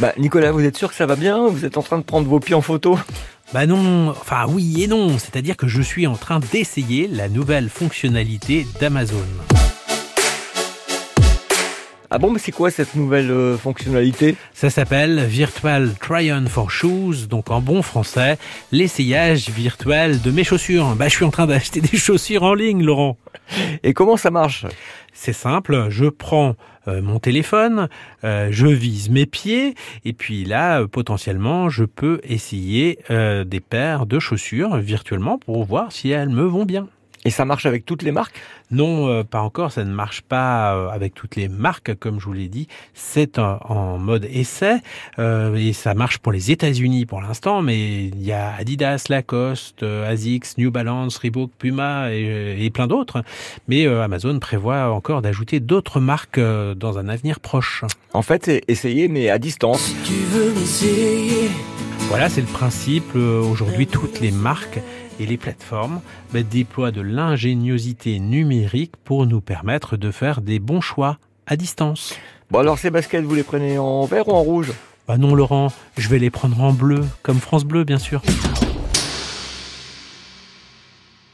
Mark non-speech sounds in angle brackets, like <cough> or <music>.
Bah, Nicolas, vous êtes sûr que ça va bien? Vous êtes en train de prendre vos pieds en photo? Bah non, enfin oui et non, c'est-à-dire que je suis en train d'essayer la nouvelle fonctionnalité d'Amazon. Ah bon, mais c'est quoi cette nouvelle euh, fonctionnalité? Ça s'appelle Virtual Try-on for Shoes, donc en bon français, l'essayage virtuel de mes chaussures. Bah je suis en train d'acheter <laughs> des chaussures en ligne, Laurent. Et comment ça marche? C'est simple, je prends euh, mon téléphone, euh, je vise mes pieds, et puis là, euh, potentiellement, je peux essayer euh, des paires de chaussures virtuellement pour voir si elles me vont bien. Et ça marche avec toutes les marques? Non, euh, pas encore, ça ne marche pas euh, avec toutes les marques, comme je vous l'ai dit. C'est en, en mode essai euh, et ça marche pour les États-Unis pour l'instant, mais il y a Adidas, Lacoste, euh, Asics, New Balance, Reebok, Puma et, et plein d'autres. Mais euh, Amazon prévoit encore d'ajouter d'autres marques euh, dans un avenir proche. En fait, c'est essayer, mais à distance. Tu veux m'essayer Voilà, c'est le principe. Euh, Aujourd'hui, toutes les marques et les plateformes bah, déploient de l'ingéniosité numérique pour nous permettre de faire des bons choix à distance. Bon, alors ces baskets, vous les prenez en vert ou en rouge? Bah non Laurent, je vais les prendre en bleu, comme France Bleu bien sûr.